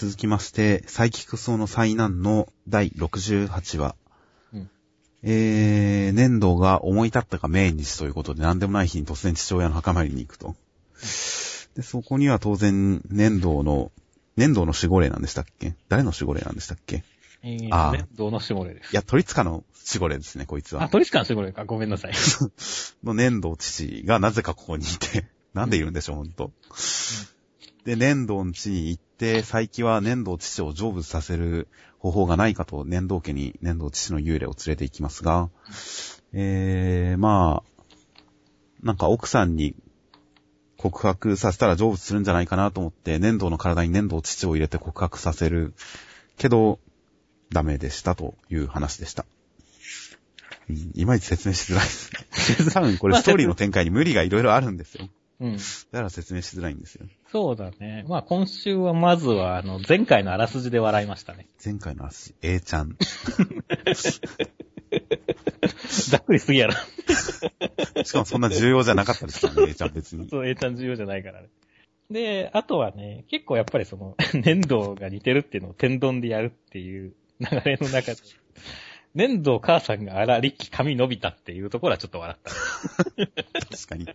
続きまして、サイキクソの災難の第68話。うんえー、粘土が思い立ったか命日ということで、何でもない日に突然父親の墓参りに行くと。で、そこには当然、粘土の、粘土の守護霊なんでしたっけ？誰の守護霊なんでしたっけ？えー、あーね、どの守護霊です。いや、鳥塚の守護霊ですね、こいつあ、は。鳥塚の守護霊か。ごめんなさい。の粘土父がなぜかここにいて、なんでいるんでしょう、ほんと。で、粘土の地に行って、最近は粘土父を成仏させる方法がないかと、粘土家に粘土父の幽霊を連れて行きますが、えー、まあ、なんか奥さんに告白させたら成仏するんじゃないかなと思って、粘土の体に粘土父を入れて告白させるけど、ダメでしたという話でした。いまいち説明しづらいですね。多分これストーリーの展開に無理がいろいろあるんですよ。うん。だから説明しづらいんですよ。そうだね。まあ今週はまずは、あの、前回のあらすじで笑いましたね。前回の話、A ちゃん。ざっくりすぎやろ。しかもそんな重要じゃなかったですからね、A ちゃん別に。そう、A ちゃん重要じゃないからね。で、あとはね、結構やっぱりその、粘土が似てるっていうのを天丼でやるっていう流れの中で、粘土母さんが荒りき髪伸びたっていうところはちょっと笑った。確かに。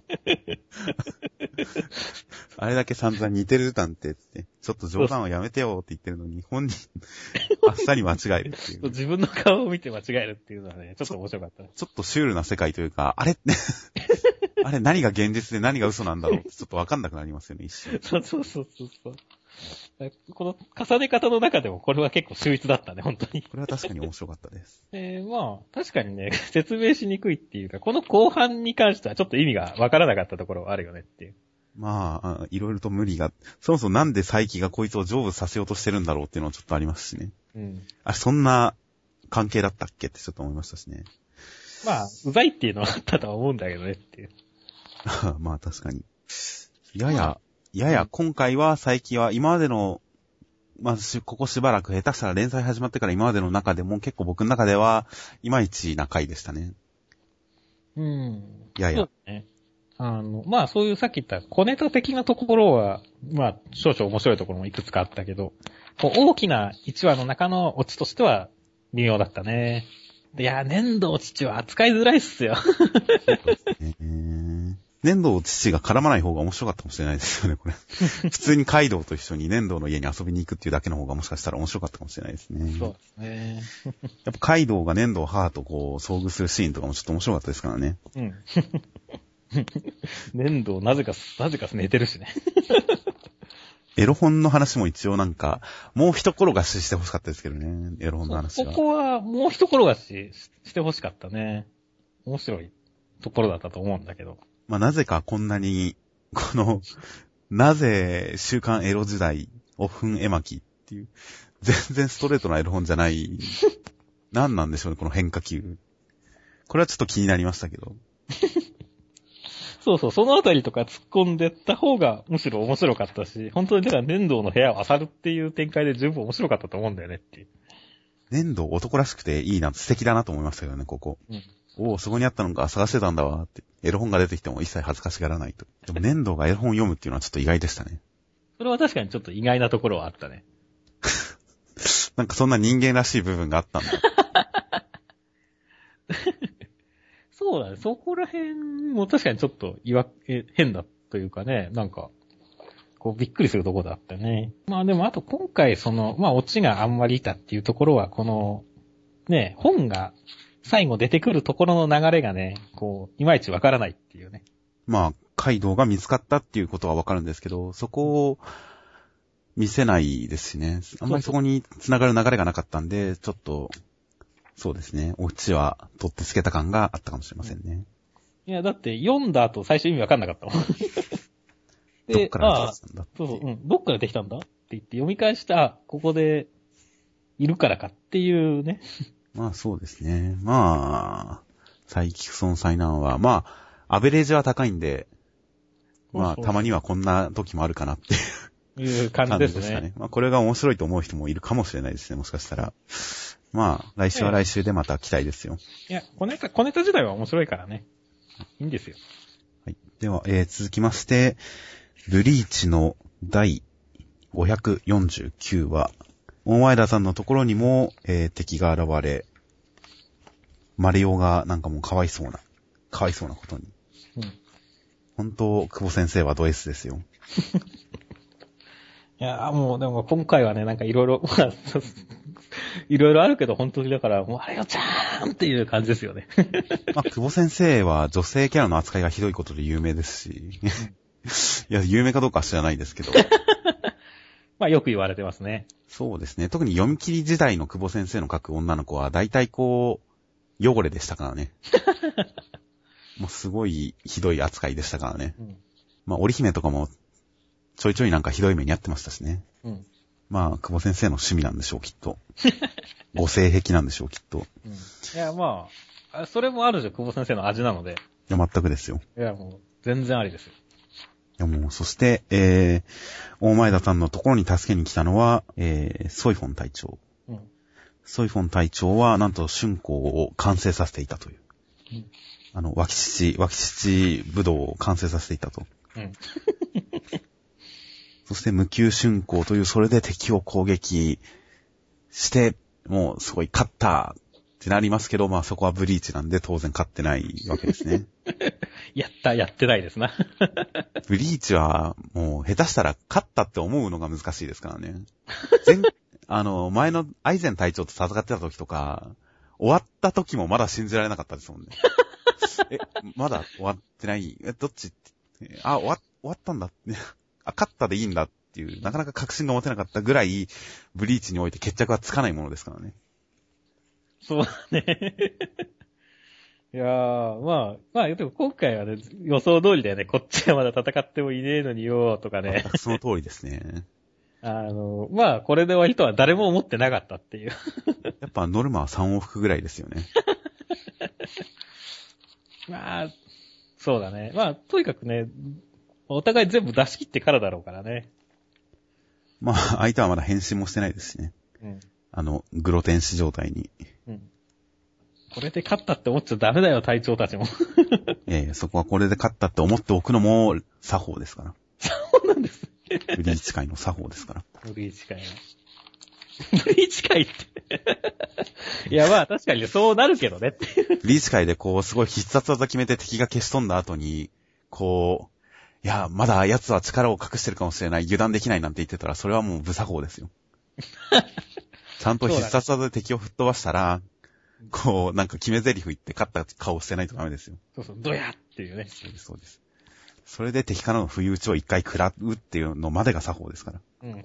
あれだけ散々似てるなんてって、ちょっと冗談はやめてよって言ってるのに、本人、あっさり間違えるっていう。自分の顔を見て間違えるっていうのはね、ちょっと面白かった。ちょっとシュールな世界というか、あれ あれ何が現実で何が嘘なんだろうってちょっとわかんなくなりますよね、一瞬。そうそうそうそう。この重ね方の中でもこれは結構秀逸だったね、本当に。これは確かに面白かったです。えー、まあ、確かにね、説明しにくいっていうか、この後半に関してはちょっと意味がわからなかったところはあるよねっていう。まああ、いろいろと無理が、そもそもなんで佐伯がこいつを成仏させようとしてるんだろうっていうのはちょっとありますしね。うん。あ、そんな関係だったっけってちょっと思いましたしね。まあ、うざいっていうのはあったとは思うんだけどねっていう。まあ確かに。やや、やや今回は佐伯は今までの、まあしここしばらく下手したら連載始まってから今までの中でも結構僕の中では、いまいちな回でしたね。うん。ややそうだね。あの、まあそういうさっき言った小ネタ的なところは、まあ少々面白いところもいくつかあったけど、こう大きな1話の中のオチとしては微妙だったね。いや、粘土父は扱いづらいっすよ。えー粘土を父が絡まない方が面白かったかもしれないですよね、これ。普通にカイドウと一緒に粘土の家に遊びに行くっていうだけの方がもしかしたら面白かったかもしれないですね。そうですね。やっぱカイドウが粘土を母とこう遭遇するシーンとかもちょっと面白かったですからね。うん。粘土なぜか、なぜか寝てるしね。エロ本の話も一応なんか、もう一転がししてほしかったですけどね、エロ本の話は。ここはもう一転がししてほしかったね。面白いところだったと思うんだけど。まあ、なぜかこんなに、この、なぜ週刊エロ時代、オフン絵巻っていう、全然ストレートなエロ本じゃない、何なんでしょうね、この変化球。これはちょっと気になりましたけど。そうそう、そのあたりとか突っ込んでった方がむしろ面白かったし、本当にだから粘土の部屋を漁るっていう展開で十分面白かったと思うんだよねっていう。粘土男らしくていいな、素敵だなと思いましたけどね、ここ。うんおお、そこにあったのか、探してたんだわ、って。エロ本が出てきても一切恥ずかしがらないと。でも粘土がエロ本読むっていうのはちょっと意外でしたね。それは確かにちょっと意外なところはあったね。なんかそんな人間らしい部分があったんだ。そうだね。そこら辺も確かにちょっと違和、え変だというかね、なんか、こうびっくりするところだったね。まあでもあと今回その、まあオチがあんまりいたっていうところは、この、ね、本が最後出てくるところの流れがね、こう、いまいちわからないっていうね。まあ、カイドウが見つかったっていうことはわかるんですけど、そこを見せないですしね。あんまりそこに繋がる流れがなかったんで、ちょっと、そうですね。オチは取ってつけた感があったかもしれませんね。いや、だって読んだ後最初意味わかんなかったもん。どっからああ出てきたんだそうそう、うん。どっからできたんだって言って読み返した、あここで、いるからかっていうね。まあそうですね。まあ、サイキクソン災難は、まあ、アベレージは高いんで、まあ、たまにはこんな時もあるかなっていう感じ感ですたね。まあ、これが面白いと思う人もいるかもしれないですね、もしかしたら。まあ、来週は来週でまた期待ですよ。いや、小ネタ、小ネタ自体は面白いからね。いいんですよ。はい。では、えー続きまして、ブリーチの第549話。大前田さんのところにも、えー敵が現れ、マリオがなんかもうかわいそうな、かわいそうなことに。うん。本当、久保先生はド S ですよ。いやーもう、でも今回はね、なんかいろいろ、いろいろあるけど、本当にだから、もうあれよちゃーんっていう感じですよね。まあ、久保先生は女性キャラの扱いがひどいことで有名ですし、いや、有名かどうかは知らないですけど、まあよく言われてますね。そうですね。特に読み切り時代の久保先生の書く女の子は、大体こう、汚れでしたからね。もうすごいひどい扱いでしたからね。うん。まあ、織姫とかも、ちょいちょいなんかひどい目にあってましたしね。うん。まあ、久保先生の趣味なんでしょう、きっと。ご性癖なんでしょう、きっと。うん。いや、まあ、あそれもあるじゃん、久保先生の味なので。いや、全くですよ。いや、もう、全然ありですよ。いや、もう、そして、えー、大前田さんのところに助けに来たのは、えー、ソイフォン隊長。うん。ソイフォン隊長は、なんと、春光を完成させていたという。うんあの、脇父、脇父武道を完成させていたと。うん。そして、無給春光という、それで敵を攻撃して、もう、すごい勝ったってなりますけど、まあ、そこはブリーチなんで、当然勝ってないわけですね。やった、やってないですな。ブリーチは、もう、下手したら勝ったって思うのが難しいですからね。前、あの、前のアイゼン隊長と戦ってた時とか、終わった時もまだ信じられなかったですもんね。え、まだ終わってない？え、どっちあ、終わ、終わったんだって。あ、勝ったでいいんだっていう、なかなか確信が持てなかったぐらい、ブリーチにおいて決着はつかないものですからね。そうだね。いやー、まあ、まあ、でも今回はね、予想通りだよね。こっちはまだ戦ってもいねえのによ、とかねその通りですね。あの、まあ、これで終わりとは誰も思ってなかったっていう。やっぱノルマは3往復ぐらいですよね。まあ、そうだね。まあ、とにかくね、お互い全部出し切ってからだろうからね。まあ、相手はまだ変身もしてないですしね。うん。あの、グロ天使状態に。うん。これで勝ったって思っちゃダメだよ、隊長たちも。いやいや、そこはこれで勝ったって思っておくのも作法ですから。そうなんです。ブリーチ界の作法ですから。ブリーチ界の。ブリーチ界って。いや、まあ確かにそうなるけどねっていう。ブリーチ界でこう、すごい必殺技決めて敵が消し飛んだ後に、こう、いや、まだ奴は力を隠してるかもしれない、油断できないなんて言ってたら、それはもう無作法ですよ。ちゃんと必殺技で敵を吹っ飛ばしたら、こう、なんか決め台詞言って勝った顔してないとダメですよ。そうそう、ドヤっていうね。そうです、そうです。それで敵からの不意打ちを一回食らうっていうのまでが作法ですから。うん。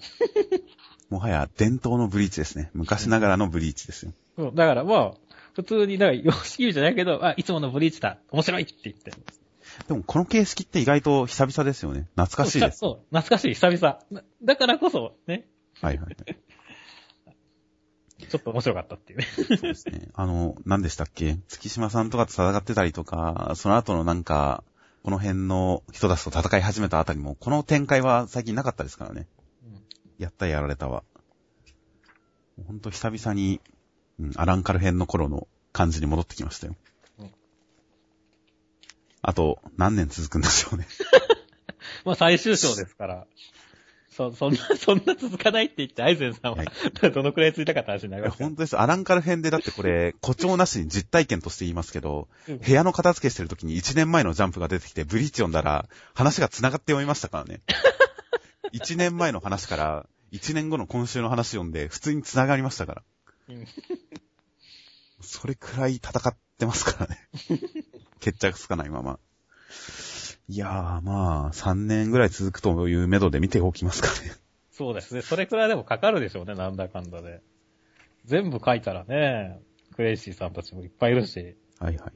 もはや伝統のブリーチですね。昔ながらのブリーチですよ。そう、だからまあ、普通に、だから、様式美じゃないけど、あ、いつものブリーチだ。面白いって言って。でもこの形式って意外と久々ですよね。懐かしいです。そう、懐かしい、久々。なだからこそ、ね、はいはい。ちょっと面白かったっていうね。そうですね。あの、何でしたっけ？月島さんとかと戦ってたりとか、その後のなんか、この辺の人たちと戦い始めたあたりも、この展開は最近なかったですからね。やったやられたは。ほんと久々に、うん、アランカル編の頃の感じに戻ってきましたよ。うんあと、何年続くんでしょうね。まあ最終章ですから。そ、そんな、そんな続かないって言って、アイゼンさんは、はい どのくらい続いたかって話になりますか本当です。アランカル編でだってこれ、誇張なしに実体験として言いますけど、うん部屋の片付けしてる時に1年前のジャンプが出てきて、ブリーチ読んだら、話が繋がって読みましたからね。1年前の話から、1年後の今週の話読んで、普通に繋がりましたから。うんそれくらい戦ってますからね。決着つかないまま。いやー、まあ、3年ぐらい続くという目処で見ておきますかね。そうですね。それくらいでもかかるでしょうね、なんだかんだで。全部書いたらね、クレイシーさんたちもいっぱいいるし。はいはいはい。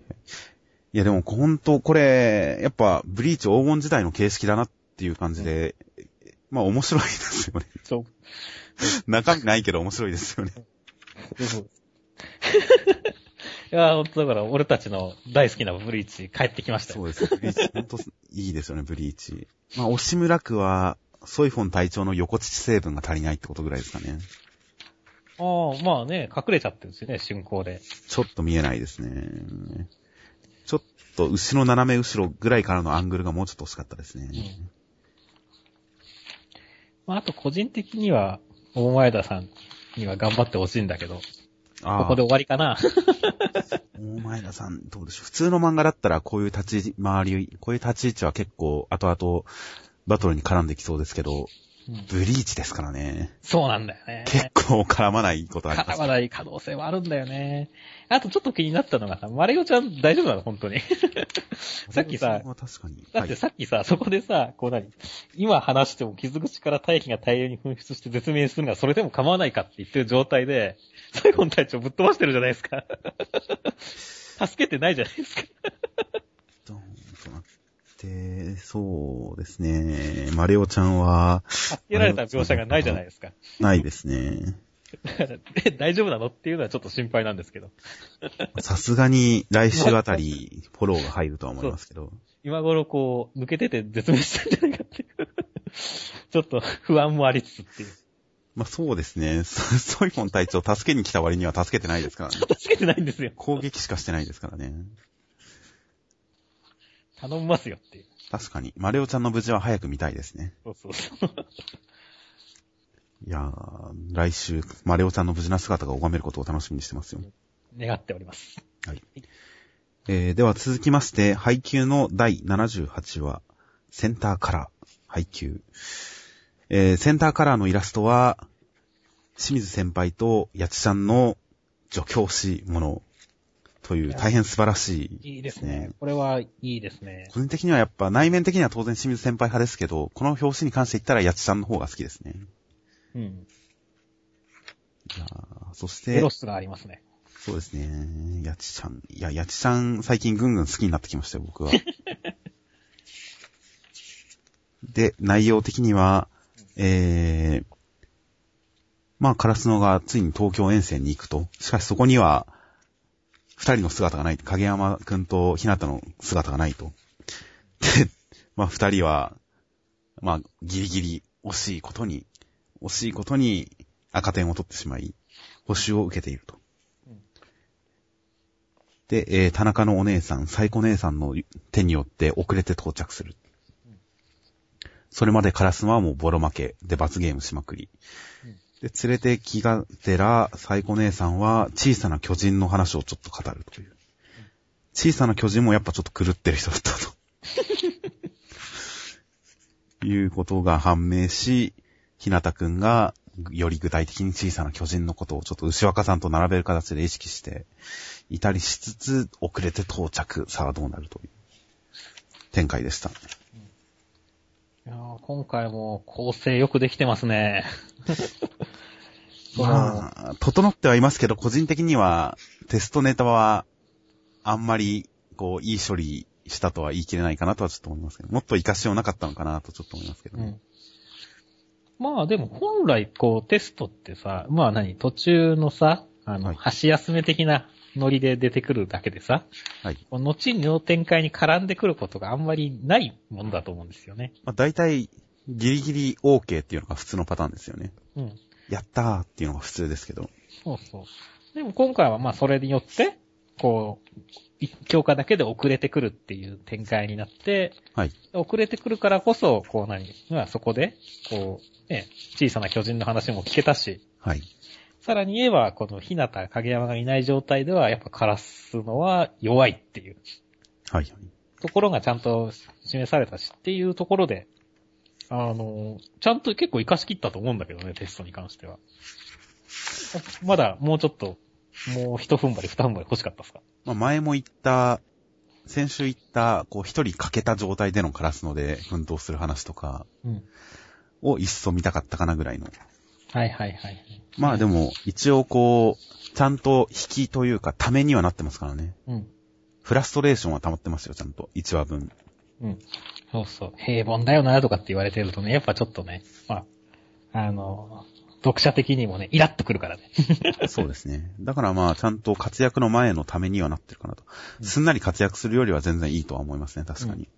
いやでもほんとこれ、やっぱブリーチ黄金時代の形式だなっていう感じで、まあ面白いですよね。そう。中身ないけど面白いですよね。いや、ほんとだから俺たちの大好きなブリーチ帰ってきましたよ。そうです。ブリーチ、ほんといいですよね、ブリーチ。まあ、押村区は、ソイフォン隊長の横乳成分が足りないってことぐらいですかね。ああ、まあね、隠れちゃってるんですよね、進行で。ちょっと見えないですね。ちょっと、後ろ斜め後ろぐらいからのアングルがもうちょっと欲しかったですね。まあ、あと個人的には、大前田さんには頑張ってほしいんだけど、あここで終わりかな。大前田さん、どうでしょう。普通の漫画だったらこういう立ち回り、こういう立ち位置は結構後々バトルに絡んできそうですけど、うんブリーチですからね。そうなんだよね。結構絡まないことあります。絡まない可能性はあるんだよね。あとちょっと気になったのがさ、マリオちゃん大丈夫なの？本当に。さっきさ確かに。だってはいさっきさ、そこでさ、こう何今話しても傷口から大気が大量に噴出して絶命するのがそれでも構わないかって言ってる状態で、最後の隊長ぶっ飛ばしてるじゃないですか。助けてないじゃないですか。どーんとなって、そうですね。マリオちゃんは、助けられた描写がないじゃないですか。ないですね。大丈夫なのっていうのはちょっと心配なんですけど。さすがに来週あたり、フォローが入るとは思いますけど。今頃こう、抜けてて絶命したんじゃないかっていう。ちょっと不安もありつつっていう。まあそうですね。ソ ソイモン隊長助けに来た割には助けてないですからね。助けてないんですよ。攻撃しかしてないですからね。頼みますよっていう。確かに。マリオちゃんの無事は早く見たいですね。そうそうそう。いやー、来週、マリオちゃんの無事な姿が拝めることを楽しみにしてますよ。願っております。えー、では続きまして、配給の第78話、センターカラー、配給。えー、センターカラーのイラストは、清水先輩と八千ちゃんの助教師ものという大変素晴らしい。いいですね。これはいいですね。個人的にはやっぱ内面的には当然清水先輩派ですけど、この表紙に関して言ったら八千ちゃんの方が好きですね。うん。そしてエロ、スがありますね。そうですね。やちちゃん。いや、やちちゃん最近ぐんぐん好きになってきましたよ、僕は。で、内容的には、えー、まあ、カラスノがついに東京遠征に行くと。しかしそこには、二人の姿がない。影山くんと日向の姿がないと。で、まあ、二人は、まあ、ギリギリ惜しいことに、惜しいことに赤点を取ってしまい、補修を受けていると。で、えー田中のお姉さん、サイコ姉さんの手によって遅れて到着する。それまでカラスマはもうボロ負けで罰ゲームしまくり。で、連れて気がてら、サイコ姉さんは小さな巨人の話をちょっと語るという。小さな巨人もやっぱちょっと狂ってる人だったと。いうことが判明し、ひなたくんがより具体的に小さな巨人のことをちょっと牛若さんと並べる形で意識していたりしつつ、遅れて到着。さあどうなるという展開でした。いやー今回も構成よくできてますね。まあ、整ってはいますけど、個人的にはテストネタはあんまりこう、いい処理したとは言い切れないかなとはちょっと思いますけど、もっと活かしようなかったのかなとちょっと思いますけど、うん。まあでも本来こうテストってさ、まあ何、途中のさ、あの、はい箸休め的なノリで出てくるだけでさ、はい。後の展開に絡んでくることがあんまりないものだと思うんですよね。まあ大体、ギリギリ OK っていうのが普通のパターンですよね。うん。やったーっていうのが普通ですけど。そうそう。でも今回はまあそれによって、こう、一強化だけで遅れてくるっていう展開になって、はい。遅れてくるからこそ、こう何、まあそこで、こう、ね、小さな巨人の話も聞けたし、はい。さらに言えば、この日向影山がいない状態では、やっぱカラスのは弱いっていうはい。ところがちゃんと示されたしっていうところで、あの、ちゃんと結構活かし切ったと思うんだけどね、テストに関しては。まだもうちょっと、もう一踏ん張り二踏ん張り欲しかったですか？まあ前も言った、先週言った、こう一人欠けた状態でのカラスので奮闘する話とかうん。を一層見たかったかなぐらいの。はいはいはい。まあでも、一応こう、ちゃんと引きというか、ためにはなってますからね。うん。フラストレーションは溜まってますよ、ちゃんと。1話分。うん。そうそう。平凡だよなとかって言われてるとね、やっぱちょっとね、まあ、あの、読者的にもね、イラッとくるからね。そうですね。だからまあ、ちゃんと活躍の前のためにはなってるかなと。うんすんなり活躍するよりは全然いいとは思いますね、確かに。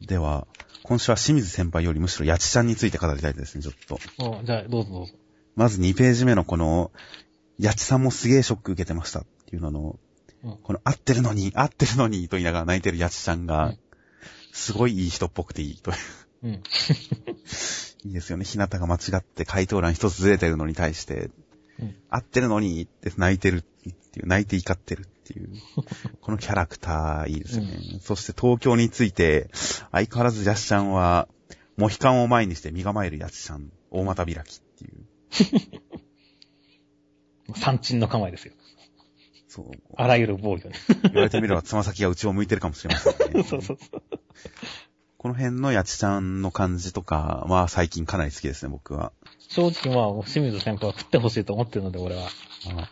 では、今週は清水先輩よりむしろ八千ちゃんについて語りたいですね、ちょっと。おじゃあ、どうぞどうぞ。まず2ページ目のこの、八千さんもすげえショック受けてましたっていうのの、うんこの合ってるのに、合ってるのにと言いながら泣いてる八千ちゃんがうん、すごいいい人っぽくていいという。うん。いいですよね。ひなたが間違って回答欄一つずれてるのに対して、うん合ってるのにって泣いてるっていう、泣いて怒ってるっていう、このキャラクターいいですよね。そして東京について、相変わらずヤシちゃんは、モヒカンを前にして身構えるヤシちゃん、大股開きっていう。三鎮の構えですよ。そう。あらゆる防御に。言われてみればつま先が内を向いてるかもしれませんね。そうそうそう。この辺のヤチちゃんの感じとかは最近かなり好きですね、僕は。正直まあ、清水先輩は食ってほしいと思ってるので、俺は。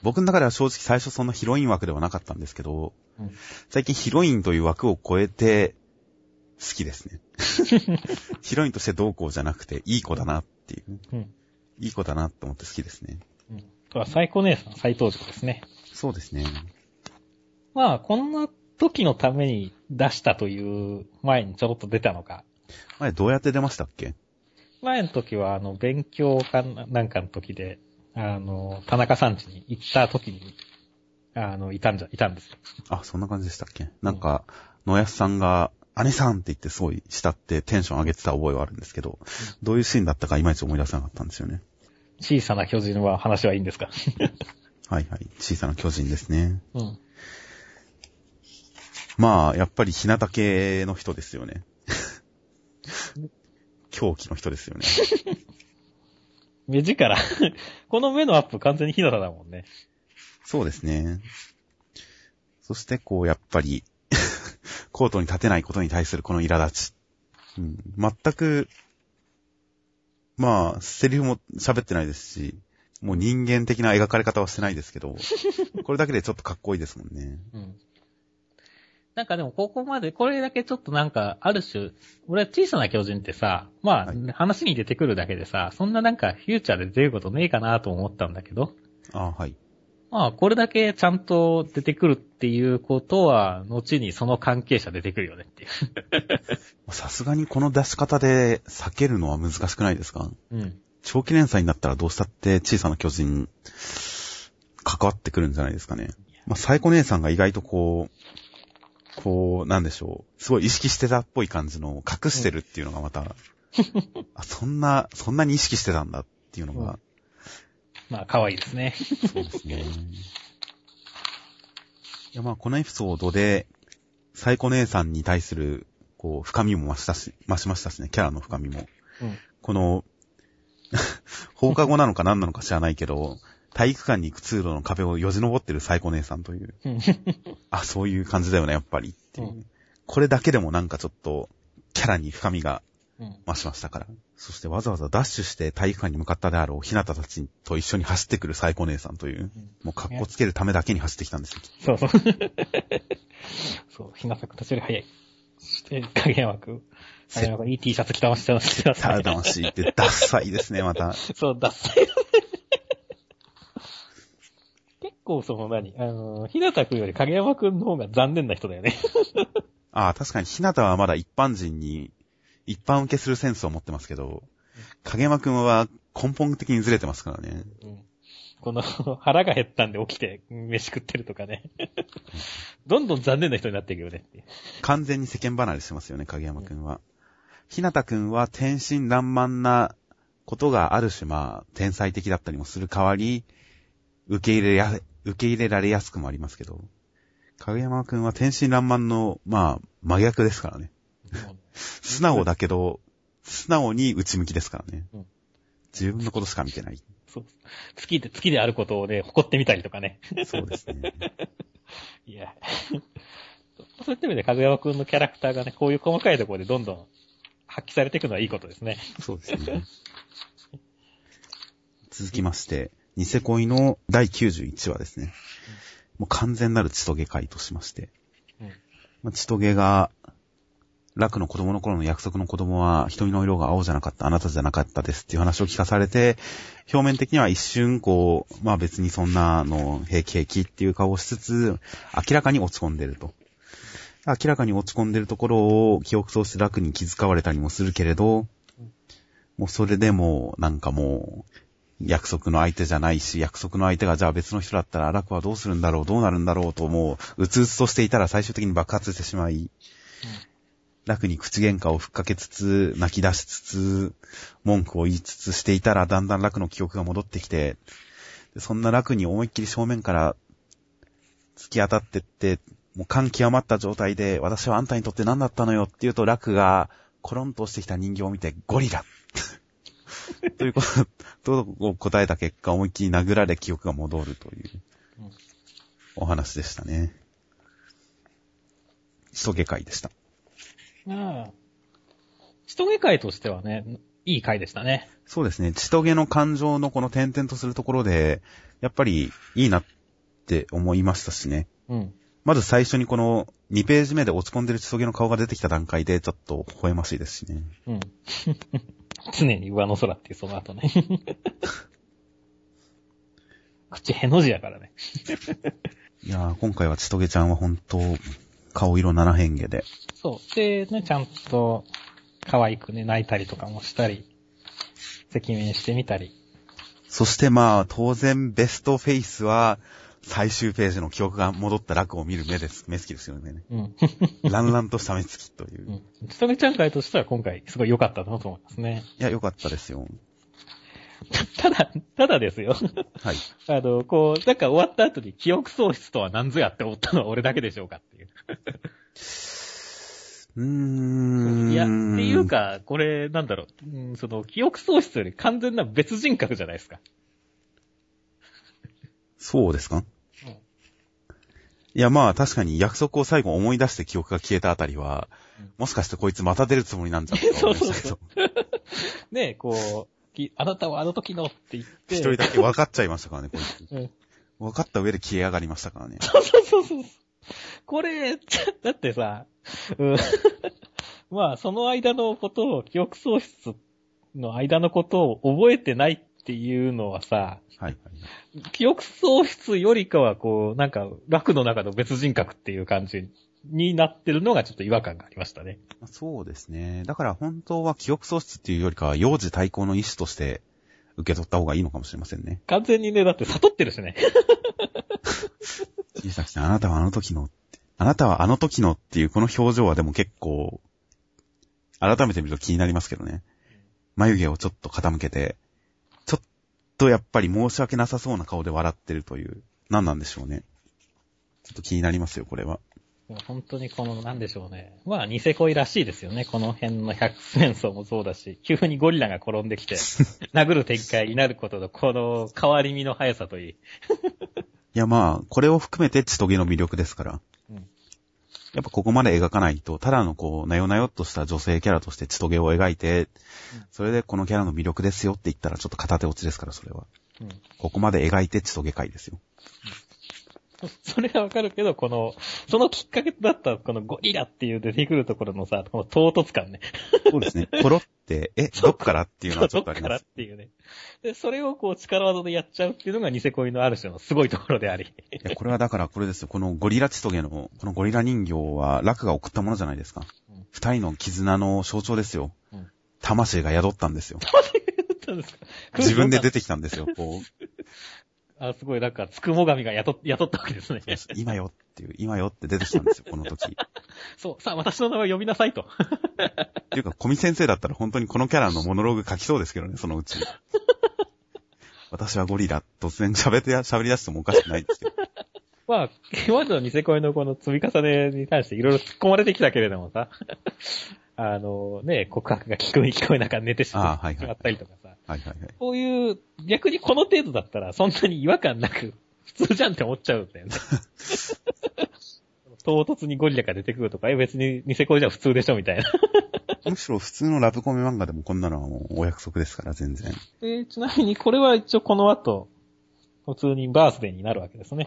僕の中では正直最初そんなヒロイン枠ではなかったんですけど、うん最近ヒロインという枠を超えて好きですね。ヒロインとしてどうこうじゃなくていい子だなっていう。うん。いい子だなって思って好きですね。うん。とは、最高姉さん再登場ですね。そうですね。まあ、こんな時のために出したという前にちょろっと出たのか。前どうやって出ましたっけ？前の時は、あの、勉強かななんかの時で、あの、田中さん家に行った時に、あの、いたんじゃ、いたんですよ。あ、そんな感じでしたっけ？なんか、野安さんが、姉さんって言ってすごい慕ってテンション上げてた覚えはあるんですけど、どういうシーンだったかいまいち思い出せなかったんですよね。小さな巨人は話はいいんですか？はいはい。小さな巨人ですね。うん。まあ、やっぱり日向系の人ですよね。狂気の人ですよね。目力。この目のアップ完全に日向だもんね。そうですね。そして、こう、やっぱり、コートに立てないことに対するこの苛立ち。うん、全く、まあ、セリフも喋ってないですし、もう人間的な描かれ方はしてないですけど、これだけでちょっとかっこいいですもんね。うん。なんかでもここまで、これだけちょっとなんか、ある種、俺は小さな巨人ってさ、まあ、はい話に出てくるだけでさ、そんななんかフューチャーで出ることねえかなと思ったんだけど、あはい。まあ、これだけちゃんと出てくるっていうことは、後にその関係者出てくるよねっていう。さすがにこの出し方で避けるのは難しくないですか？うん。長期連載になったらどうしたって小さな巨人、関わってくるんじゃないですかね。まあ、サイコ姉さんが意外とこう、こう、なんでしょう。すごい意識してたっぽい感じの、隠してるっていうのがまた、あ、そんな、そんなに意識してたんだっていうのが、まあ、可愛いですね。そうですね。いや、まあ、このエピソードで、サイコ姉さんに対する、こう、深みも増したし、増しましたしね、キャラの深みも。うん。この、放課後なのか何なのか知らないけど、体育館に行く通路の壁をよじ登ってるサイコ姉さんという、うん。あ、そういう感じだよね、やっぱりっていう。うんこれだけでもなんかちょっと、キャラに深みがうん。増しましたから。そしてわざわざダッシュして体育館に向かったであろう、ひなたたちと一緒に走ってくるサイコ姉さんという、もう格好つけるためだけに走ってきたんですよ。そうそう。そう、ひなさく立ちより早い。そして、影山くん。せ影山くん、いい T シャツ着たましてますけど。ただ魂ってダッサいですね、また。そう、ダッサい。結構その何あの、ひなたくんより影山くんの方が残念な人だよね。ああ、確かにひなたはまだ一般人に、一般受けするセンスを持ってますけど、影山くんは根本的にずれてますからね。うんこの腹が減ったんで起きて飯食ってるとかね。どんどん残念な人になっていくよね。完全に世間離れしてますよね、影山くんは。ひなたくんは天真爛漫なことがある種、まあ、天才的だったりもする代わり、受け入れや、受け入れられやすくもありますけど、影山くんは天真爛漫の、まあ、真逆ですからね。素直だけど、素直に内向きですからねうん。自分のことしか見てない。そう。月で、月であることをね、誇ってみたりとかね。そうですね。いや。そういった意味で、かぐやまくんのキャラクターがね、こういう細かいところでどんどん発揮されていくのはいいことですね。そうですね。続きまして、ニセ恋の第91話ですね。もう完全なる血トゲ回としまして。うんまあ、血トゲが、楽の子供の頃の約束の子供は瞳の色が青じゃなかった、あなたじゃなかったですっていう話を聞かされて、表面的には一瞬こう、まあ別にそんなの平気平気っていう顔をしつつ、明らかに落ち込んでると。明らかに落ち込んでるところを記憶喪失楽に気遣われたりもするけれど、もうそれでも、なんかもう、約束の相手じゃないし、約束の相手がじゃあ別の人だったら楽はどうするんだろう、どうなるんだろうと、もう、うつうつとしていたら最終的に爆発してしまい、楽に口喧嘩をふっかけつつ、泣き出しつつ、文句を言いつつしていたら、だんだん楽の記憶が戻ってきて、そんな楽に思いっきり正面から突き当たってって、もう感極まった状態で、私はあんたにとって何だったのよって言うと、楽が、コロンとしてきた人形を見て、ゴリラ ということ を答えた結果、思いっきり殴られ記憶が戻るという、お話でしたね。しとげ会でした。ああ。しとげ会としてはね、いい回でしたね。そうですね。ちとげの感情のこの点々とするところで、やっぱりいいなって思いましたしね。うん。まず最初にこの2ページ目で落ち込んでるちとげの顔が出てきた段階でちょっと微笑ましいですしね。うん。常に上の空っていうその後ね。口への字やからね。いやー、今回はちとげちゃんは本当、顔色七変化で。そう。で、ね、ちゃんと、可愛くね、泣いたりとかもしたり、赤面してみたり。そしてまあ、当然、ベストフェイスは、最終ページの記憶が戻った楽を見る目です。目つきですよね。うん。ランランとした目つきという。うん。つとめちゃん会としては今回すごい良かったなと思いますね。いや、良かったですよ。ただ、ただですよ。はい。あの、こう、なんか終わった後に記憶喪失とは何ぞやって思ったのは俺だけでしょうかっていう。うーん。いや、っていうか、これ、なんだろう、うん、その、記憶喪失より完全な別人格じゃないですか。そうですか？いや、まあ確かに約束を最後思い出して記憶が消えたあたりは、うん、もしかしてこいつまた出るつもりなんじゃないかそうそうそう。ねえ、こう、あなたはあの時のって言って。一人だけ分かっちゃいましたからね、こいつ。うん、分かった上で消え上がりましたからね。そうそうそうそう。これ、だってさ、うん、まあ、その間のことを、記憶喪失の間のことを覚えてないっていうのはさ、はい、記憶喪失よりかは、こう、なんか、楽の中の別人格っていう感じになってるのがちょっと違和感がありましたね。そうですね。だから本当は記憶喪失っていうよりかは、幼児対抗の意思として受け取った方がいいのかもしれませんね。完全にね、だって悟ってるしね。小さくさん、あなたはあの時の、あなたはあの時のっていうこの表情はでも結構、改めて見ると気になりますけどね。眉毛をちょっと傾けて、とやっぱり申し訳なさそうな顔で笑ってるという、何なんでしょうね。ちょっと気になりますよ、これは。本当にこの、なんでしょうね。まあ、ニセ恋らしいですよね。この辺の百戦争もそうだし、急にゴリラが転んできて、殴る展開になることの、この変わり身の速さといい。いやまあ、これを含めて血とげの魅力ですから。うん、やっぱここまで描かないと、ただのこう、なよなよっとした女性キャラとして血とげを描いて、それでこのキャラの魅力ですよって言ったらちょっと片手落ちですから、それは。うん、ここまで描いて血とげ回ですよ。それはわかるけど、この、そのきっかけだったこのゴリラっていう出てくるところのさ、この唐突感ね。そうですね。ポロって、え、どっからっていうのはちょっとあります。どっからっていうね。で、それをこう力技でやっちゃうっていうのがニセ恋のある種のすごいところであり。いや、これはだからこれですよ。このゴリラチトゲの、このゴリラ人形は、楽が送ったものじゃないですか。二、うん、人の絆の象徴ですよ。うん、魂が宿ったんですよ。魂が宿ったんですか？自分で出てきたんですよ。こう。あ、すごい、なんか、つくも神が雇雇ったわけですね。今よっていう、今よって出てきたんですよ、この時。そう、さあ、私の名前呼びなさいと。っていうか、小見先生だったら本当にこのキャラのモノローグ書きそうですけどね、そのうち。私はゴリラ、突然喋って、喋り出してもおかしくないですけど。まあ、今までのニセ恋のこの積み重ねに対していろいろ突っ込まれてきたけれどもさ、あのね、告白が聞こえ聞こえながら寝てしまったりとかさ、はいはいはい。こういう、逆にこの程度だったら、そんなに違和感なく、普通じゃんって思っちゃうんだよね。唐突にゴリラが出てくるとか、え、別にニセ恋じゃ普通でしょみたいな。むしろ普通のラブコメ漫画でもこんなのはもうお約束ですから、全然。えー、ちなみにこれは一応この後、普通にバースデーになるわけですね。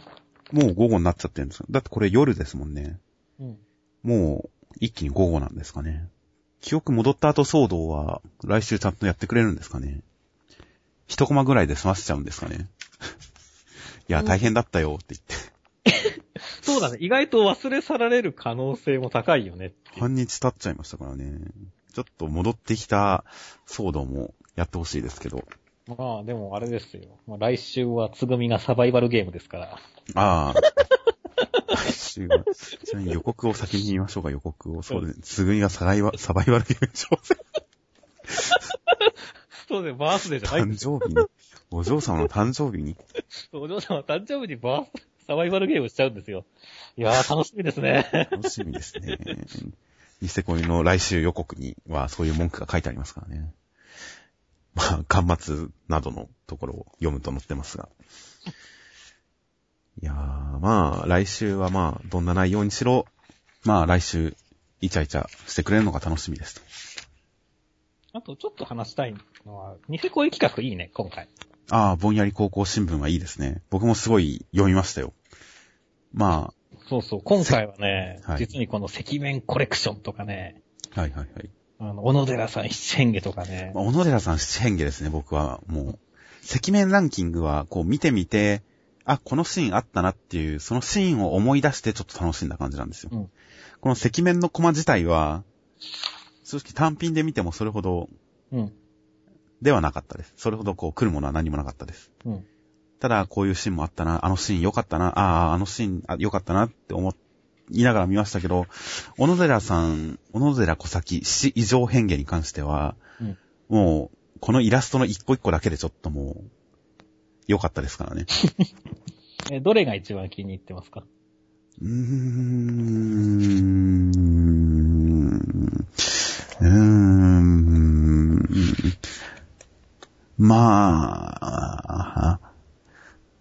もう午後になっちゃってるんですだってこれ夜ですもんね。うん。もう、一気に午後なんですかね。記憶戻った後騒動は、来週ちゃんとやってくれるんですかね。一コマぐらいで済ませちゃうんですかね。いや、大変だったよって言って。そうだね。意外と忘れ去られる可能性も高いよね半日経っちゃいましたからね。ちょっと戻ってきた騒動もやってほしいですけど。まあ、でもあれですよ。まあ、来週はつぐみがサバイバルゲームですから。ああ。来週は、ちなみに予告を先に言いましょうか、予告を。そうですね。つぐみがサバイバサバイバルゲーム挑戦。そうですね、バースデーじゃないん誕。生日に、お嬢様の誕生日に、お嬢さんは誕生日にバース、サバイバルゲームしちゃうんですよ。いやー、楽しみですね。楽しみですね。ニセコイの来週予告にはそういう文句が書いてありますからね。まあ、端末などのところを読むと載ってますが。いやー、まあ、来週はまあ、どんな内容にしろ、まあ、来週、イチャイチャしてくれるのが楽しみですと。あと、ちょっと話したいのは、ニセコイ企画いいね、今回。ああ、ぼんやり高校新聞はいいですね。僕もすごい読みましたよ。まそうそう、今回はね、はい実にこの赤面コレクションとかね、あ、はいはいはい。あの、小野寺さん七変化とかね、まあ小野寺さん七変化ですね、僕は。もう、赤面ランキングは、こう見てみて、あ、このシーンあったなっていう、そのシーンを思い出してちょっと楽しんだ感じなんですよ。うんこの赤面のコマ自体は、正直単品で見てもそれほどうん、ではなかったです。それほどこう来るものは何もなかったです。うん、ただ、こういうシーンもあったな、あのシーン良かったな、ああ、あのシーンあ良かったなって思いながら見ましたけど、小野寺さん、小野寺小崎、死異常変化に関しては、うんもう、このイラストの一個一個だけでちょっともう、良かったですからね。え、どれが一番気に入ってますか？うーん。うーん。まあ、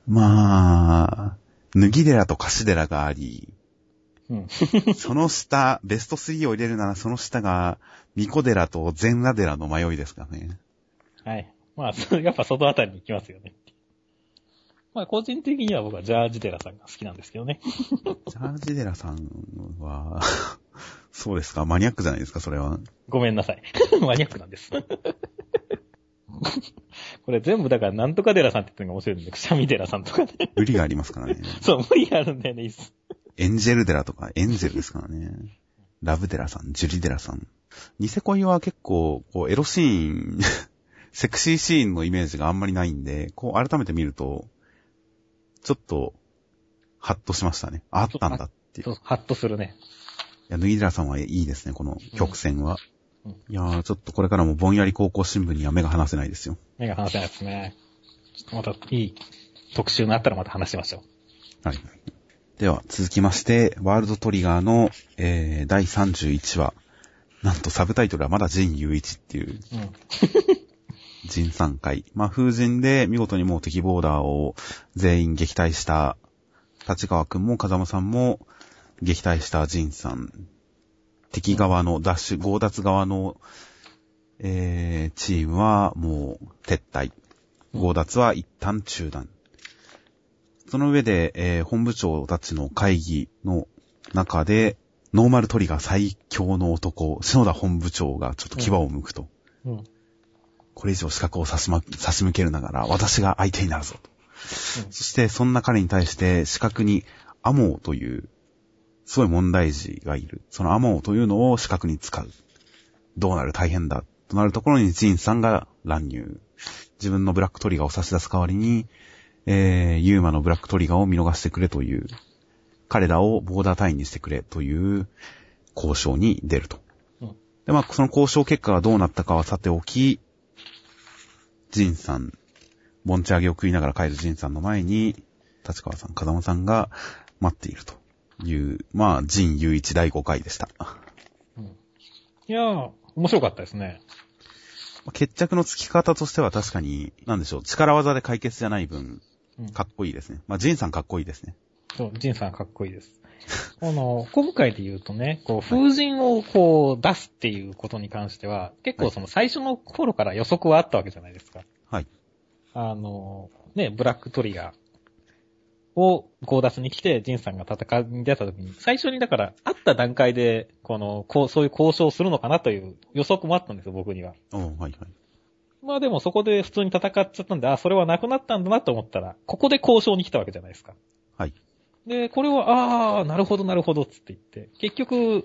まあ、脱ぎ寺と貸し寺があり、うん。その下、ベスト3を入れるならその下が、巫女寺と全裸寺の迷いですかね。はい。まあ、そやっぱそのあたりに行きますよね。まあ、個人的には僕はジャージデラさんが好きなんですけどね。ジャージ寺さんは、そうですか、マニアックじゃないですか、それは。ごめんなさい。マニアックなんです。これ全部だからなんとかデラさんって言ってるのが面白いんで、くしゃみデラさんとかね。無理がありますからね。そう、無理あるんだよね、いっすエンジェルデラとか、エンジェルですからね。ラブデラさん、ジュリデラさん。ニセ恋は結構、こう、エロシーン、セクシーシーンのイメージがあんまりないんで、こう、改めて見ると、ちょっと、ハッとしましたね。あったんだっていう。そう、ハッとするね。いや、ヌイデラさんはいいですね、この曲線は。うんいやー、ちょっとこれからもぼんやり高校新聞には目が離せないですよ。目が離せないですね。ちょっとまたいい特集があったらまた話しましょはい。では、続きまして、ワールドトリガーの、えー、第31話。なんとサブタイトルはまだジン雄一っていうう。うん。ジン3回。まあ、風神で見事にもう敵ボーダーを全員撃退した、立川くんも風間さんも撃退したジンさん。敵側のダッシュ、強奪側の、えー、チームはもう撤退。強奪は一旦中断。その上で、えー本部長たちの会議の中で、ノーマルトリガー最強の男、篠田本部長がちょっと牙を向くと。うん。これ以上資格を差し,、ま、差し向けるながら、私が相手になるぞと。そして、そんな彼に対して、資格にアモーという、すごい問題児がいる。そのアモーというのを資格に使う。どうなる大変だ。となるところにジンさんが乱入。自分のブラックトリガーを差し出す代わりに、えー、ユーマのブラックトリガーを見逃してくれという、彼らをボーダー隊員にしてくれという交渉に出ると。うんで、まあ、その交渉結果がどうなったかはさておき、ジンさん、ボンチ揚げを食いながら帰るジンさんの前に、立川さん、風間さんが待っているという、まあ、ジン雄一第5回でした。うん。いやー、面白かったですね。決着のつき方としては確かに、なんでしょう、力技で解決じゃない分、うん。かっこいいですね。まあ、ジンさんかっこいいですね。そう、ジンさんかっこいいです。あの、今回で言うとね、こう、風神をこう、出すっていうことに関しては、結構その最初の頃から予測はあったわけじゃないですか。はい。あの、ね、ブラックトリガーを強奪に来て、ジンさんが戦いに出た時に、最初にだから、会った段階で、この、こう、そういう交渉をするのかなという予測もあったんですよ、僕には。おうはいはい。まあでもそこで普通に戦っちゃったんで、あ、それはなくなったんだなと思ったら、ここで交渉に来たわけじゃないですか。はい。で、これは、ああ、なるほどなるほど、つって言って、結局、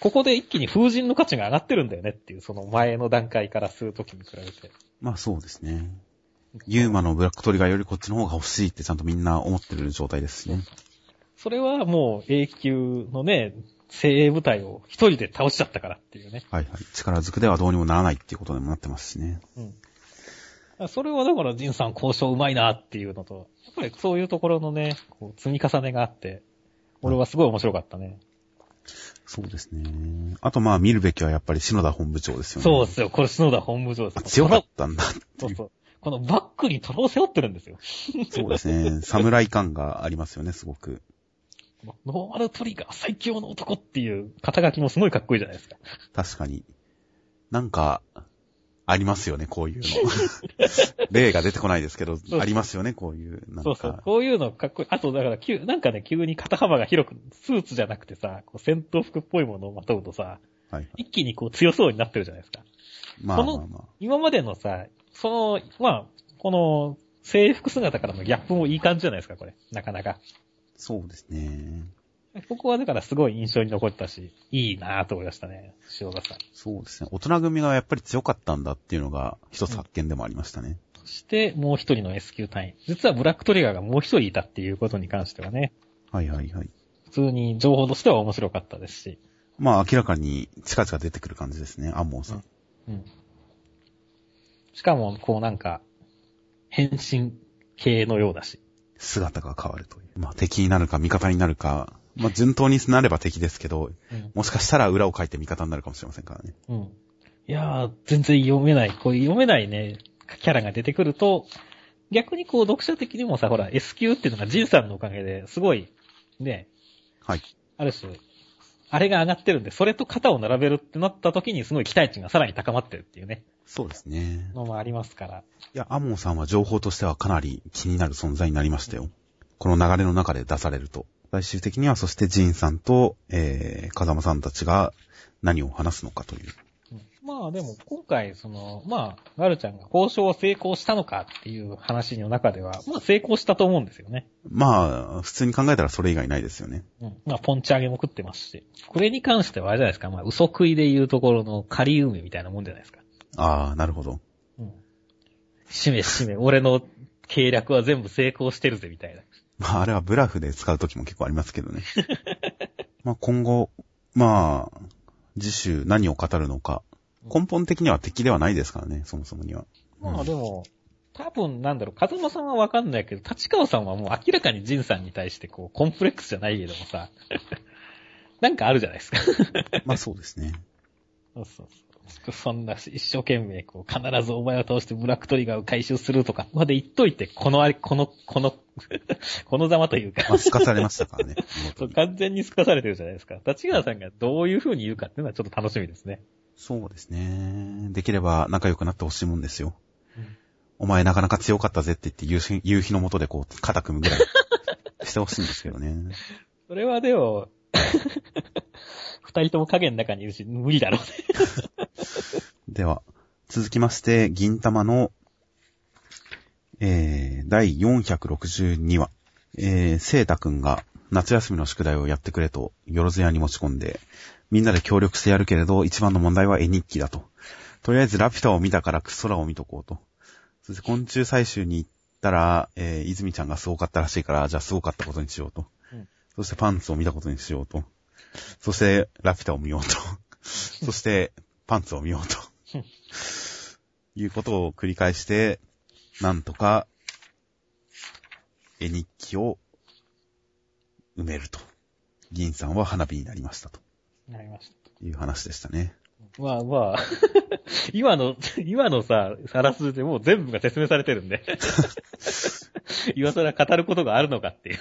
ここで一気に風神の価値が上がってるんだよねっていう、その前の段階からするときに比べて。まあそうですね。ユーマのブラックトリガーよりこっちの方が欲しいってちゃんとみんな思ってる状態ですしね。それはもう A 級のね、精鋭部隊を一人で倒しちゃったからっていうね。はいはい。力ずくではどうにもならないっていうことにもなってますしね。うん。それはだから、ジンさん交渉うまいなっていうのと、やっぱりそういうところのね、こう積み重ねがあって、俺はすごい面白かったね。そうですね。あとまあ見るべきはやっぱり篠田本部長ですよね。そうですよ。これ篠田本部長ですあ強かったんだ。そうそう。このバックに虎を背負ってるんですよ。そうですね。侍感がありますよね、すごく。ノーマルトリガー最強の男っていう肩書きもすごいかっこいいじゃないですか。確かに。なんか、ありますよね、こういうの。例が出てこないですけどありますよね、こういう。なんそうそうか。。こういうのかっこいい。あと、だから急、なんかね、急に肩幅が広く、スーツじゃなくてさ、こう戦闘服っぽいものをまとうとさ、はい。一気にこう強そうになってるじゃないですか。まあまあまあ。今までのさ、その、まあ、この、制服姿からのギャップもいい感じじゃないですか、これ。なかなか。そうですね。ここはだからすごい印象に残ったし、いいなぁと思いましたね、塩田さん。そうですね。大人組がやっぱり強かったんだっていうのが一つ発見でもありましたね。そして、もう一人の S 級隊員。実はブラックトリガーがもう一人いたっていうことに関してはね、はいはいはい。普通に情報としては面白かったですし。まあ明らかに近々出てくる感じですね、アンモンさん。うん。しかも、こうなんか、変身系のようだし。姿が変わるという。まあ敵になるか味方になるか、まあ順当になれば敵ですけど、うん。もしかしたら裏を書いて味方になるかもしれませんからね。うん。いやー、全然読めない、こう読めないね、キャラが出てくると、逆にこう読者的にもさ、ほら、S 級っていうのがジンさんのおかげで、すごい、ね、はい。ある種、あれが上がってるんで、それと肩を並べるってなった時にすごい期待値がさらに高まってるっていうね、そうですね。のもありますから。いや、アンモンさんは情報としてはかなり気になる存在になりましたよ。この流れの中で出されると。最終的にはそしてジンさんと、えー、風間さんたちが何を話すのかという。うんまあでも今回、その、まあ、ガルちゃんが交渉を成功したのかっていう話の中では、まあ成功したと思うんですよね。まあ、普通に考えたらそれ以外ないですよね。うん。まあ、ポンチ上げも食ってますし。これに関してはあれじゃないですか。まあ、嘘食いで言うところの仮梅みたいなもんじゃないですか。ああ、なるほど。うん。しめしめ、俺の計略は全部成功してるぜ、みたいな。まあ、あれはブラフで使う時も結構ありますけどね。まあ、今後、まあ、次週何を語るのか。根本的には敵ではないですからね、そもそもには。まあでも、多分なんだろう、風間さんはわかんないけど、立川さんはもう明らかにジンさんに対してこう、コンプレックスじゃないけどもさ、なんかあるじゃないですか。まあそうですね。そうそうそう。そんな一生懸命こう、必ずお前を倒してブラックトリガーを回収するとかまで言っといて、このあれ、この、この、このざまというか、まあ、透かされましたからね。そう完全に透かされてるじゃないですか。立川さんがどういう風に言うかっていうのはちょっと楽しみですね。そうですね。できれば仲良くなってほしいもんですよ。うんお前なかなか強かったぜって言って夕日夕日の下でこう肩組むぐらいしてほしいんですけどね。それはでも、二人とも影の中にいるし、無理だろうね。では、続きまして、銀玉の、えー、第462話。えー、聖太くんが夏休みの宿題をやってくれと、よろず屋に持ち込んで、みんなで協力してやるけれど、一番の問題は絵日記だと。とりあえずラピュタを見たから空を見とこうと。そして昆虫採集に行ったら、えー、泉ちゃんがすごかったらしいから、じゃあすごかったことにしようと。うんそしてパンツを見たことにしようと。そして、ラピュタを見ようと。そして、パンツを見ようと。いうことを繰り返して、なんとか、絵日記を埋めると。銀さんは花火になりましたとなりました。いう話でしたね。まあまあ、今の、今のさ、さらすでもう全部が説明されてるんで。今更語ることがあるのかっていう。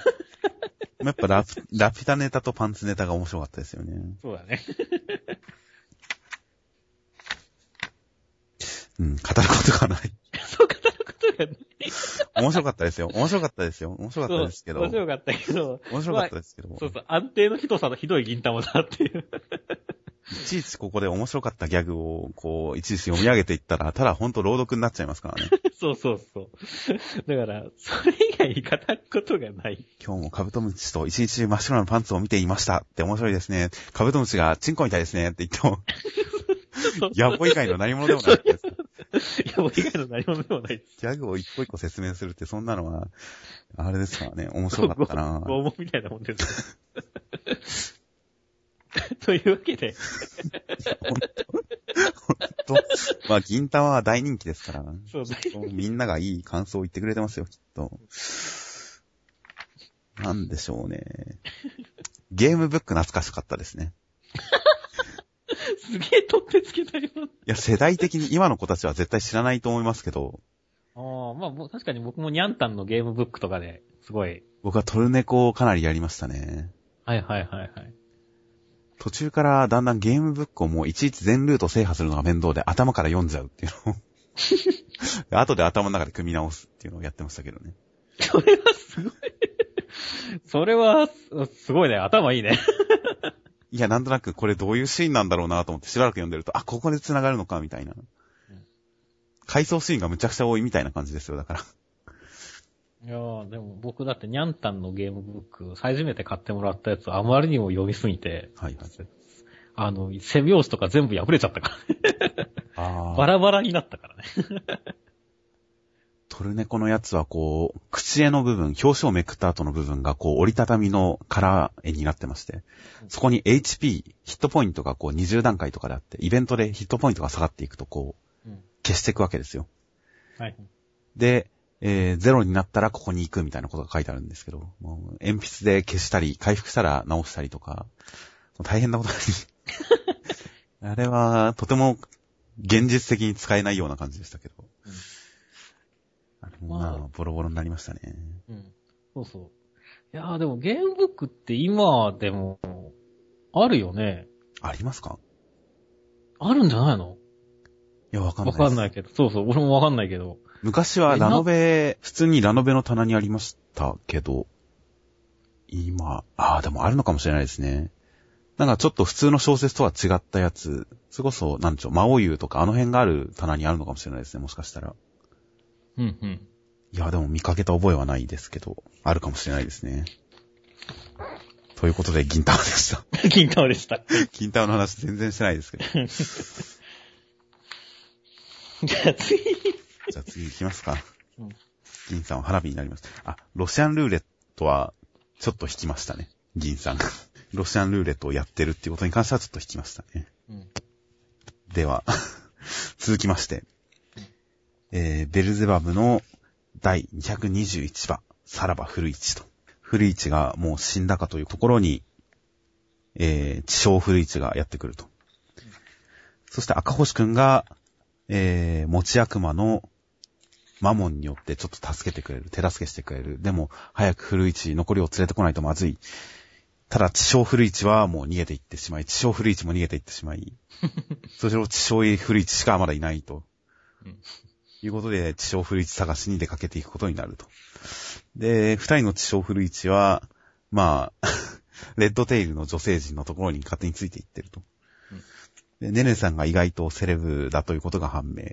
やっぱラピラピュタネタとパンツネタが面白かったですよね。そうだね。うん、語ることがない。そう語る 面白かったですよ。面白かったですよ。面白かったですけど。面白かったけど。面白かったですけど。そうそう、安定のひどさのひどい銀玉だっていう。いちいちここで面白かったギャグを、こう、いちいち読み上げていったら、ただほんと朗読になっちゃいますからね。そうそうそう。だから、それ以外に語ることがない。今日もカブトムシと一日真っ白なパンツを見ていましたって面白いですね。カブトムシがチンコみたいですねって言っても、野暮以外の何者でもないです。いや、もう以外の何者でもないです。ギャグを一個一個説明するって、そんなのは、あれですからね、面白かったな拷問みたいなもんです。というわけで、と、まあ、銀玉は大人気ですから、そうだみんながいい感想を言ってくれてますよ、きっと。なんでしょうね。ゲームブック懐かしかったですね。すげえ取ってつけたよ。いや、世代的に今の子たちは絶対知らないと思いますけど、ああ、まあ確かに僕もニャンタンのゲームブックとかで、すごい。僕はトルネコをかなりやりましたね。はいはいはいはい。途中からだんだんゲームブックをもういちいち全ルート制覇するのが面倒で頭から読んじゃうっていうのを後で頭の中で組み直すっていうのをやってましたけどね。それはすごい。それは、すすごいね。頭いいね。いや、なんとなくこれどういうシーンなんだろうなと思ってしばらく読んでると、あ、ここで繋がるのか、みたいな。回想シーンがむちゃくちゃ多いみたいな感じですよ、だから。いやー、でも僕だってニャンタンのゲームブック、初めて買ってもらったやつあまりにも読みすぎて、はいはい。あの、背拍子とか全部破れちゃったから、あバラバラになったからね。トルネコのやつはこう、口絵の部分、表紙をめくった後の部分がこう、折りたたみのカラー絵になってまして、そこに HP、ヒットポイントがこう20段階とかであって、イベントでヒットポイントが下がっていくとこう、うん消していくわけですよ。はい。で、えーゼロになったらここに行くみたいなことが書いてあるんですけど、もう鉛筆で消したり、回復したら直したりとか、大変なことに。あれは、とても現実的に使えないような感じでしたけど。うんあれもまあまあ、ボロボロになりましたね。うん。そうそう。いやーでもゲームブックって今でも、あるよね。ありますか？あるんじゃないの？いや、わかんなわいです。かんないけど。そうそう、俺もわかんないけど。昔はラノベ、普通にラノベの棚にありましたけど、今、ああ、でもあるのかもしれないですね。なんかちょっと普通の小説とは違ったやつ、それこそ、なんちょう、魔王優とかあの辺がある棚にあるのかもしれないですね、もしかしたら。うんうん。いや、でも見かけた覚えはないですけど、あるかもしれないですね。ということで、銀玉でした。金玉でした。銀玉の話全然してないですけど。じゃあ次。じゃあ次行きますか。うん銀さんは花火になります。あ、ロシアンルーレットは、ちょっと引きましたね。銀さんが。ロシアンルーレットをやってるっていうことに関してはちょっと引きましたね。うん。では、続きまして。えー、ベルゼバブの第221話、さらば古市と。古市がもう死んだかというところに、えー、地上古市がやってくると。そして赤星くんが、えー、持ち悪魔のマモンによってちょっと助けてくれる。手助けしてくれる。でも、早く古市、残りを連れてこないとまずい。ただ、地上古市はもう逃げていってしまい、地上古市も逃げていってしまい、そして地上古市しかまだいないと。うんいうことで、地上古市探しに出かけていくことになると。で、二人の地上古市は、まあ、レッドテイルの女性陣のところに勝手についていってると。で、ネネさんが意外とセレブだということが判明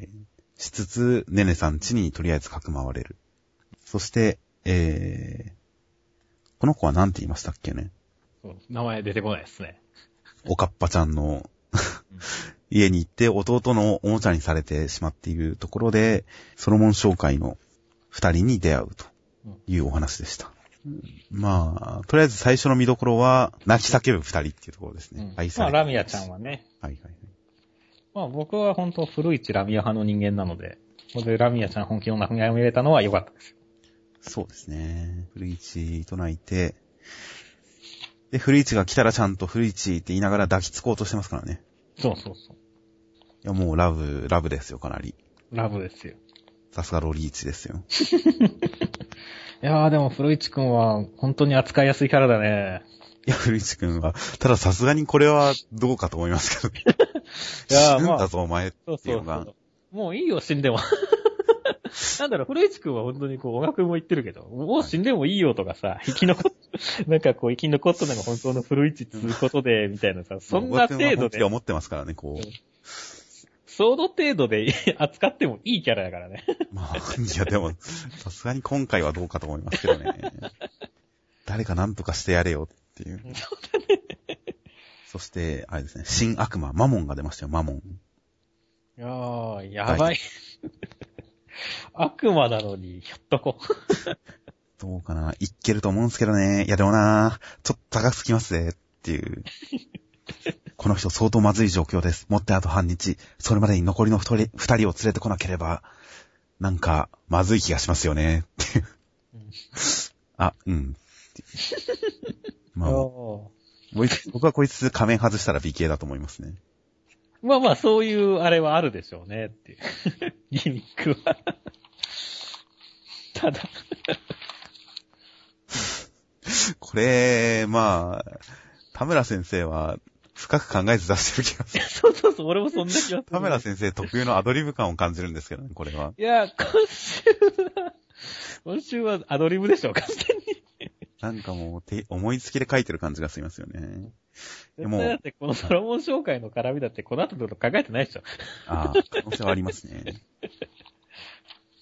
しつつ、ネネさん家にとりあえずかくまわれる。そして、えー、この子は何て言いましたっけね名前出てこないですね。おかっぱちゃんの家に行って弟のおもちゃにされてしまっているところで、ソロモン商会の二人に出会うというお話でした。まあ、とりあえず最初の見どころは、泣き叫ぶ二人っていうところですね。愛さまあ、ラミアちゃんはね。はいはいはい。まあ、僕は本当古市ラミア派の人間なので、ここでラミアちゃん本気の中身が見れたのは良かったです。そうですね。古市と泣いて、で、古市が来たらちゃんと古市って言いながら抱きつこうとしてますからね。そうそうそいや、もうラブ、ラブですよ、かなり。う。ラブですよ。さすがロリーチですよ。いやーでも古市くんは本当に扱いやすいキャラだね。いや、古市くんは、たださすがにこれはどうかと思いますけど。いや死ぬんだぞ、お前ってそういうのが。そうそう。もういいよ、死んでも。なんだろう、古市くんは本当にこう、小学も言ってるけど、もう死んでもいいよとかさ、生き残っ、なんかこう、生き残ったのが本当の古市っていうことで、みたいなさ、そんな程度で、思ってますからね、こう。その程度で 扱ってもいいキャラだからね。まあ、いや、でも、さすがに今回はどうかと思いますけどね。誰か何とかしてやれよっていう。そして、あれですね、新悪魔、マモンが出ましたよ、マモン。いやー、やばい。悪魔なのに、ひょっとこ。どうかな。いけると思うんですけどね。いやでもな、ちょっと高すぎますぜ。っていう。この人相当まずい状況です。もってあと半日。それまでに残りの二人二人を連れてこなければ、なんか、まずい気がしますよね。っていう。あ、うん。まあ、僕はこいつ仮面外したら美形だと思いますね。ーまあまあ、そういうあれはあるでしょうね、っていう。ギミックは。ただ、これ、まあ、田村先生は深く考えず出してる気がする。そうそうそう、俺もそんな気がする。田村先生特有のアドリブ感を感じるんですけどね、これは。いや、今週は、今週はアドリブでしょ、完全に。なんかもうて、思いつきで書いてる感じがしますよね。でもだってこのソロモン紹介の絡みだってこの後のこと考えてないでしょ。ああ、可能性はありますね。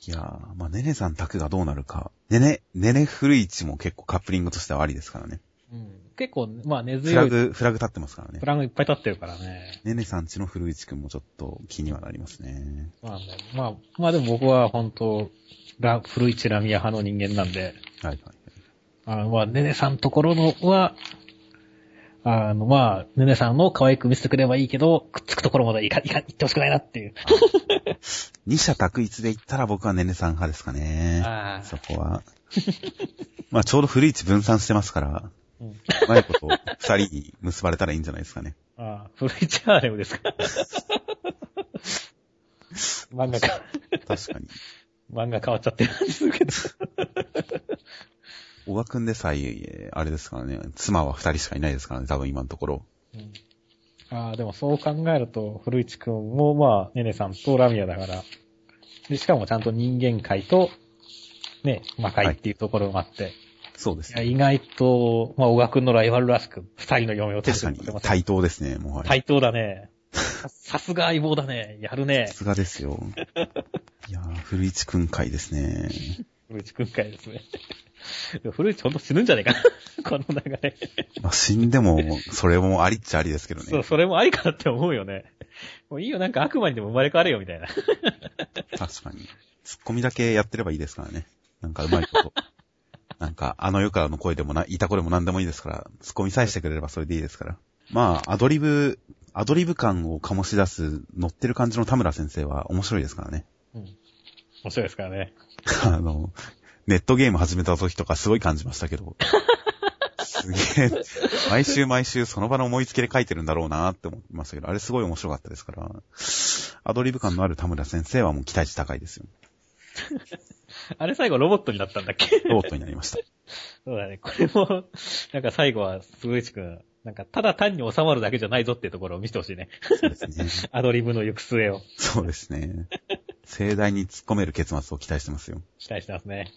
いやー、まあ、ねねさん宅がどうなるか。ねね、ねね古市も結構カップリングとしてはありですからね。うん。結構、まあ根フ強い。ラグ、フラグ立ってますからねフ。ラグいっぱい立ってるからね。ねねさんちの古市くんもちょっと気にはなりますね。まあね、まあ、まあでも僕は本当ラ、古市ラミヤ派の人間なんで、はいはい。あの、まあ、ねねさんところのは、あの、まあ、ねねさんの可愛く見せてくればいいけど、くっつくところまでいか、いか、行ってほしくないなっていう。二者択一で言ったら僕はねねさん派ですかね。そこは。まあちょうど古市分散してますから、うんうまいこと二人に結ばれたらいいんじゃないですかね。ああ、古市ハーレムですか。漫画か、確かに。漫画変わっちゃってる感じするけど。小川くんでさえ、あれですからね、妻は二人しかいないですからね、多分今のところ。うんああ、でもそう考えると、古市くんも、まあ、ねねさんとラミヤだから、で、しかもちゃんと人間界と、ね、魔界っていうところもあって、いや、そうですね。意外と、まあ、小川くんのライバルらしく、二人の嫁を手確かに対等ですね、もうあれ。対等だね。ささすが相棒だね。やるねさ。すがですよ。いやー、古市くん会ですね。古市くん会ですね。古市ほんと死ぬんじゃねえかな。この流れ。まあ、死んでも、それもありっちゃありですけどそう、ね。それもありかなって思うよね。もういいよ、なんか悪魔にでも生まれ変われよ、みたいな。確かに。ツッコミだけやってればいいですからね。なんかうまいこと。なんか、あの世からの声でもな、いた子でも何でもいいですから、ツッコミさえしてくれればそれでいいですから。まあ、アドリブ、アドリブ感を醸し出す、乗ってる感じの田村先生は面白いですからね。うん。面白いですからね。あの、ネットゲーム始めた時とかすごい感じましたけど。すげえ、毎週毎週その場の思いつきで書いてるんだろうなって思いましたけど、あれすごい面白かったですから、アドリブ感のある田村先生はもう期待値高いですよ。あれ最後ロボットになったんだっけ？ロボットになりました。そうだね。これも、なんか最後は、古市くん、なんかただ単に収まるだけじゃないぞっていうところを見せてほしいね。そうですね。アドリブの行く末をそうですね。盛大に突っ込める結末を期待してますよ。期待してますね。